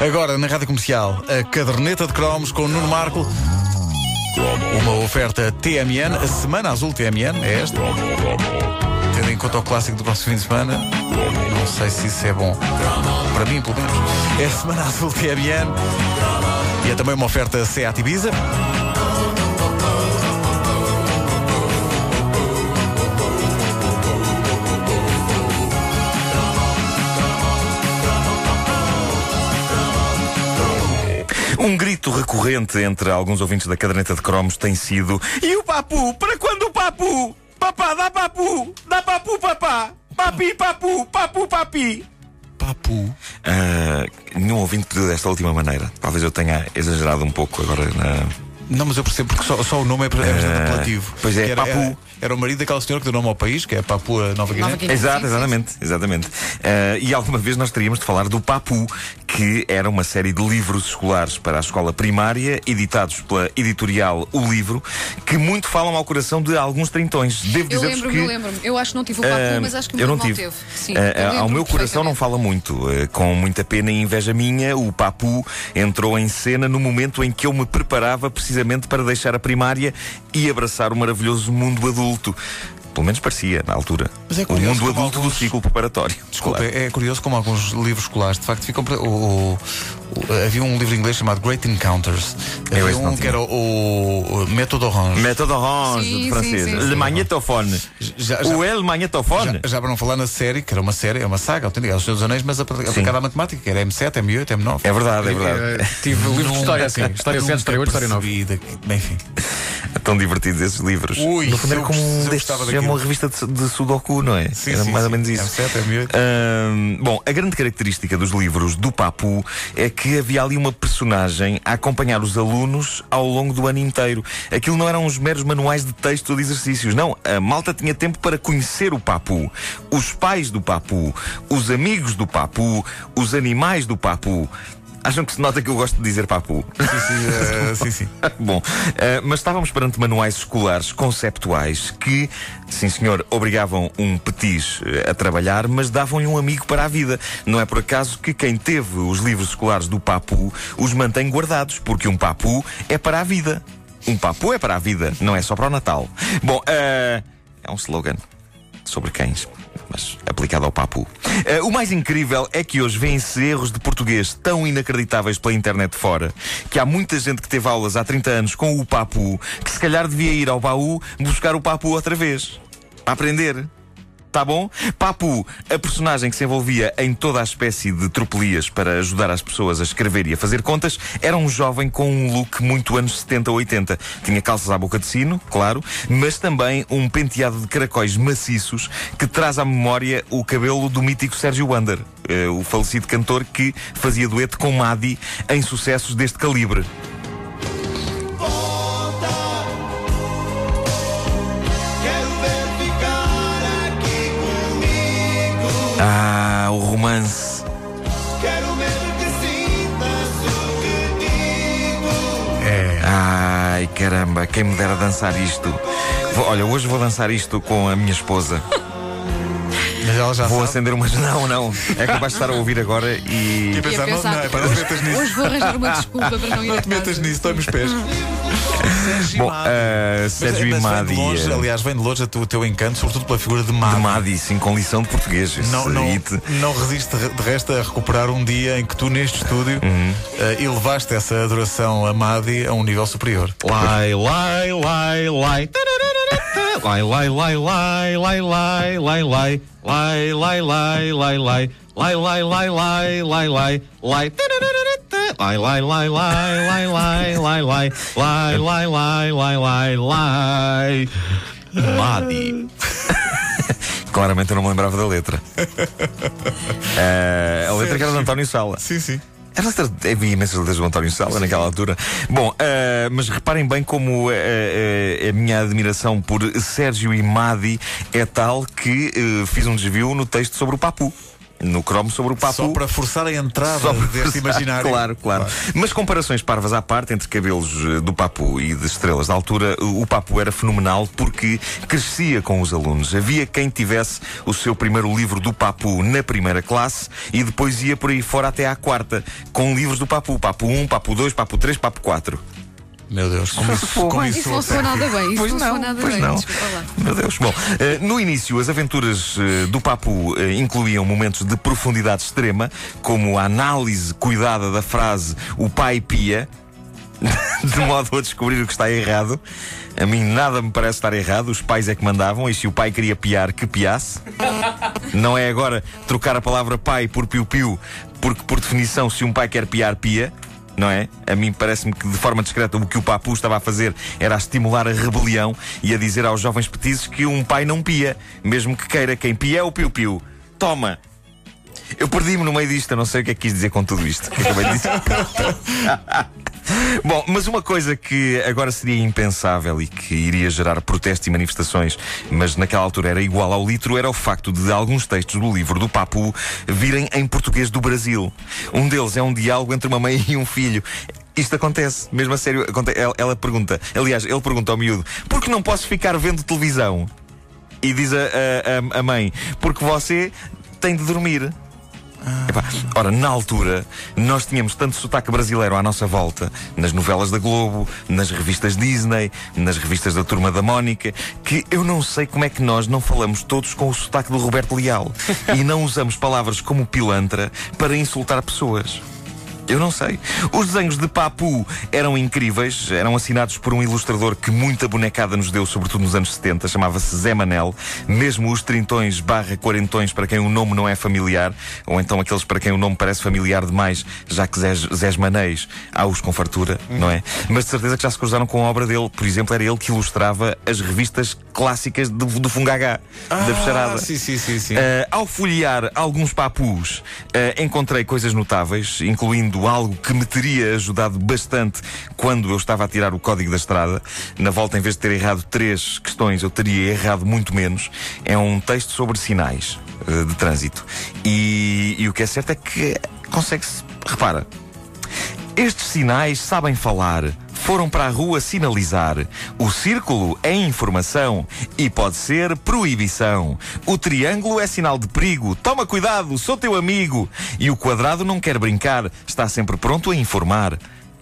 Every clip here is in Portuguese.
Agora, na rádio comercial, a caderneta de cromos com o Nuno Marco. Uma oferta TMN, a Semana Azul TMN, é esta. Tendo em conta o clássico do próximo fim de semana, não sei se isso é bom. Para mim, pelo menos. É a Semana Azul TMN. E é também uma oferta Seat Ibiza. Um grito recorrente entre alguns ouvintes da caderneta de cromos tem sido E o papu? Para quando o papu? Papá, dá papu! Dá papu, papá! Papi, papu, papu, papi! Papu. Ah, nenhum ouvinte pediu desta última maneira. Talvez eu tenha exagerado um pouco agora na. Não, mas eu percebo porque só, só o nome é, é bastante Eh, apelativo. pois é, era, Papu. Era, era o marido daquela senhora que deu nome ao país, que é Papua Nova Guiné. Nova Guiné. Exato, exatamente, exatamente. Ah, e alguma vez nós teríamos de falar do Papu, que era uma série de livros escolares para a escola primária, editados pela editorial O Livro, que muito falam ao coração de alguns trintões. Devo Eu dizer-vos lembro-me, eu lembro-me. Eu acho que não tive o papo, Ah, mas acho que o eu meu não tive. teve. Sim, eu ah, ao meu coração não fala muito. Ah, com muita pena e inveja minha, o Papu entrou em cena no momento em que eu me preparava precisamente para deixar a primária e abraçar o maravilhoso mundo adulto. Pelo menos parecia, na altura. Mas é o mundo adulto alguns- do ciclo preparatório. Desculpa, Claro. é, é curioso como alguns livros escolares de facto ficam. para- O, o- o- havia um livro inglês chamado Great Encounters. Eu Havia esse não um que era o, o Método Orange. Método Orange, Sim, de sim, francês. sim, Le sim. Magnetophone. Já- já- o El Magnetophone. Já, já para não falar na série, que era uma série, é uma saga, autêntica, é os Senhor dos Anéis, mas apl- aplicada à matemática, que era M7, M8, M9. É verdade, é verdade. Eh, tive livros de história assim. História 7, história 8, história 9. Percebi daqui- Enfim. Tão divertidos esses livros. Ui, no fundo era como um destes, é uma revista de, de Sudoku, não é? Sim, era sim, mais ou sim. menos isso. M7, M8. Ahm, bom, a grande característica dos livros do Papu é que havia ali uma personagem a acompanhar os alunos ao longo do ano inteiro. Aquilo não eram uns meros manuais de texto ou de exercícios, não. A malta tinha tempo para conhecer o Papu, os pais do Papu, os amigos do Papu, os animais do Papu. Acham que se nota que eu gosto de dizer Papu? Sim, sim, eh, sim, sim. Bom, eh, mas estávamos perante manuais escolares conceptuais que, sim senhor, obrigavam um petis eh, a trabalhar, mas davam-lhe um amigo para a vida. Não é por acaso que quem teve os livros escolares do Papu os mantém guardados, porque um Papu é para a vida. Um Papu é para a vida, não é só para o Natal. Bom, eh, é um slogan sobre cães, mas aplicado ao papu. Eh, o mais incrível é que hoje vêem-se erros de português tão inacreditáveis pela internet fora que há muita gente que teve aulas há 30 anos com o papu que se calhar devia ir ao baú buscar o papu outra vez. Aprender. Tá bom? Papu, a personagem que se envolvia em toda a espécie de tropelias para ajudar as pessoas a escrever e a fazer contas, era um jovem com um look muito anos 70 ou 80. Tinha calças à boca de sino, claro, mas também um penteado de caracóis maciços que traz à memória o cabelo do mítico Sérgio Wander, eh, o falecido cantor que fazia dueto com Madi em sucessos deste calibre. Caramba, quem me dera dançar isto. Vou- olha, hoje vou dançar isto com a minha esposa. Mas ela já Vou sabe. acender umas. Não, não. É capaz de estar a ouvir agora e. E a pensar, não, não, é para não te metas nisso. Hoje vou arranjar uma desculpa para não ir Não te metas nisso, dói-me os pés. Bom, ah, Sérgio e mas vem Madi. de longe, eh, aliás, vem de longe o teu encanto, sobretudo pela figura de de Madi. Madi, sim, com lição de português. Não, não, hit. não resiste de resto a recuperar um dia em que tu, neste estúdio, Uhum. eh, elevaste essa adoração a Madi a um nível superior. Lai, lai, lai, lai. Lai, lai, lai, lai, lai, lai, lai, lai. Lai, lai, lai, lai, lai. Lai, lai, lai, lai, lai, lai. Lai. Lai, lai, lai, lai, lai, lai, lai, lai. Lai, lai, lai, lai, lai, lai. Madi. Claramente eu não me lembrava da letra. Ah, a letra que era de António Sala. Sim, sim. Era letra- Havia imensas letras do António Sala naquela altura. Bom, ah, mas reparem bem como ah, ah, a minha admiração por Sérgio e Madi é tal que ah, fiz um desvio no texto sobre o Papu. No cromo sobre o papu. Só para forçar a entrada Só deste imaginário. Claro, claro, Mas comparações parvas à parte entre cabelos eh, do Papu e de estrelas da altura, o o Papu era fenomenal porque crescia com os alunos. Havia quem tivesse o seu primeiro livro do Papu na primeira classe e depois ia por aí fora até à quarta, com livros do Papu. Papu 1, Papu 2, Papu 3, Papu 4. Meu Deus, como isso, como Isso não soa nada bem. Isso Pois não nada pois bem. não. Meu Deus. Bom, eh, no início, as aventuras eh, do Papu eh, incluíam momentos de profundidade extrema, como a análise cuidada da frase o pai pia, de modo a descobrir o que está errado. A mim nada me parece estar errado, os pais é que mandavam, e se o pai queria piar, que piasse. Não é agora trocar a palavra pai por piu-piu, porque por definição, se um pai quer piar, pia. Não é? A mim parece-me que de forma discreta o que o Papu estava a fazer era a estimular a rebelião e a dizer aos jovens petizes que um pai não pia, mesmo que queira. Quem pia é o piu-piu. Toma! Eu perdi-me no meio disto, eu não sei o que é que quis dizer com tudo isto. que acabei de dizer. Bom, mas uma coisa que agora seria impensável e que iria gerar protestos e manifestações, mas naquela altura era igual ao litro, era o facto de alguns textos do livro do Papu virem em português do Brasil. Um deles é um diálogo entre uma mãe e um filho. Isto acontece, mesmo a sério. Ela, pergunta, aliás, ele pergunta ao miúdo: por que não posso ficar vendo televisão? E diz a- a- a mãe: porque você tem de dormir. Epá, ora, na altura, nós tínhamos tanto sotaque brasileiro à nossa volta, nas novelas da Globo, nas revistas Disney, nas revistas da Turma da Mónica, que eu não sei como é que nós não falamos todos com o sotaque do Roberto Leal e não usamos palavras como pilantra para insultar pessoas. Eu não sei. Os desenhos de Papu eram incríveis, eram assinados por um ilustrador que muita bonecada nos deu, sobretudo nos anos 70, chamava-se Zé Manel. Mesmo os trintões barra quarentões, para quem o nome não é familiar, ou então aqueles para quem o nome parece familiar demais, já que Zés, Zés Manéis há os com fartura, não é? Mas de certeza que já se cruzaram com a obra dele. Por exemplo, era ele que ilustrava as revistas clássicas do, do Fungagá, da Bicharada. Ah, sim, sim, sim, sim. Uh, ao folhear alguns papus, uh, encontrei coisas notáveis, incluindo algo que me teria ajudado bastante quando eu estava a tirar o código da estrada. Na volta, em vez de ter errado três questões, eu teria errado muito menos. É um texto sobre sinais uh, de trânsito. E, e o que é certo é que consegue-se. Repara, estes sinais sabem falar. Foram para a rua sinalizar. O círculo é informação e pode ser proibição. O triângulo é sinal de perigo. Toma cuidado, sou teu amigo. E o quadrado não quer brincar, está sempre pronto a informar.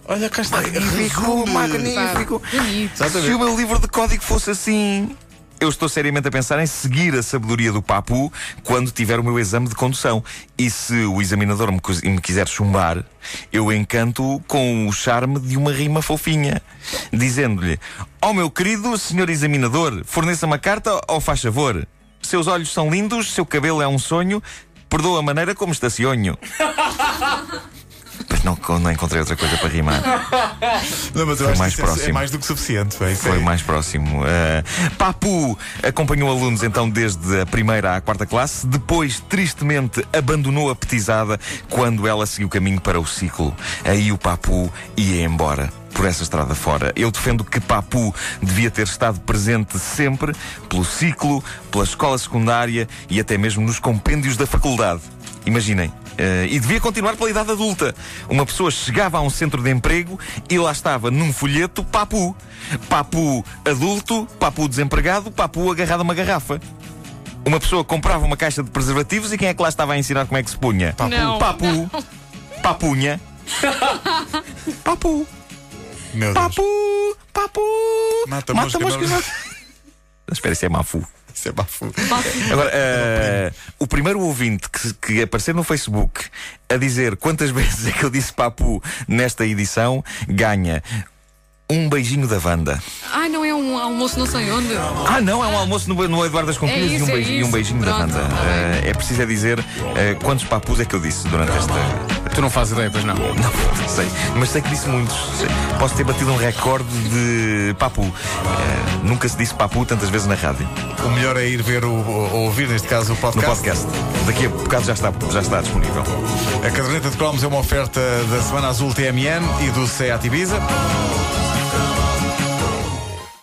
Olha, cá está. Magnífico, magnífico. Bonito. Se o meu livro de código fosse assim. Eu estou seriamente a pensar em seguir a sabedoria do Papu quando tiver o meu exame de condução. E se o examinador me, quis- me quiser chumbar, eu encanto com o charme de uma rima fofinha, dizendo-lhe: Ó meu querido senhor examinador, forneça-me a carta ou faz favor. Seus olhos são lindos, seu cabelo é um sonho, perdoa a maneira como estacionho. Mas não, não encontrei outra coisa para rimar. Não, mas eu Foi acho mais que é- é próximo. mais do que suficiente. Foi é- mais próximo. Uh, Papu acompanhou alunos então desde a primeira à quarta classe, depois, tristemente, abandonou a petizada quando ela seguiu caminho para o ciclo. Aí o Papu ia embora. Por essa estrada fora. Eu defendo que Papu devia ter estado presente sempre pelo ciclo, pela escola secundária e até mesmo nos compêndios da faculdade. Imaginem. Eh, e devia continuar pela idade adulta. Uma pessoa chegava a um centro de emprego e lá estava num folheto Papu. Papu adulto, Papu desempregado, Papu agarrado a uma garrafa. Uma pessoa comprava uma caixa de preservativos e quem é que lá estava a ensinar como é que se punha? Papu. Não, Papu. Papunha. Papu. Meu Deus. Papu. Papu. Mata Mata mosca, mosca. não- Espera, isso é mafu. Isso é bafo. Agora, eh, o primeiro ouvinte que, que aparecer no Facebook a dizer quantas vezes é que eu disse papu nesta edição ganha um beijinho da Wanda. Ai, não é um almoço não sei onde. Ah, não, é um almoço no, no Eduardo das Conquilhas É e, um é beijinho, um beijinho da Pronto, Wanda. tá bem. Eh, é preciso é dizer eh, quantos papus é que eu disse durante esta. Tu não fazes ideia, pois não. Não, sei, mas sei que disse muitos. Sei. Posso ter batido um recorde de papu. Eh, nunca se disse papu tantas vezes na rádio. O melhor é ir ver o, ou ouvir, neste caso, o No podcast. podcast. Daqui a bocado já está, já está disponível. A caderneta de cromos é uma oferta da Semana Azul TMN e do SEAT Ibiza.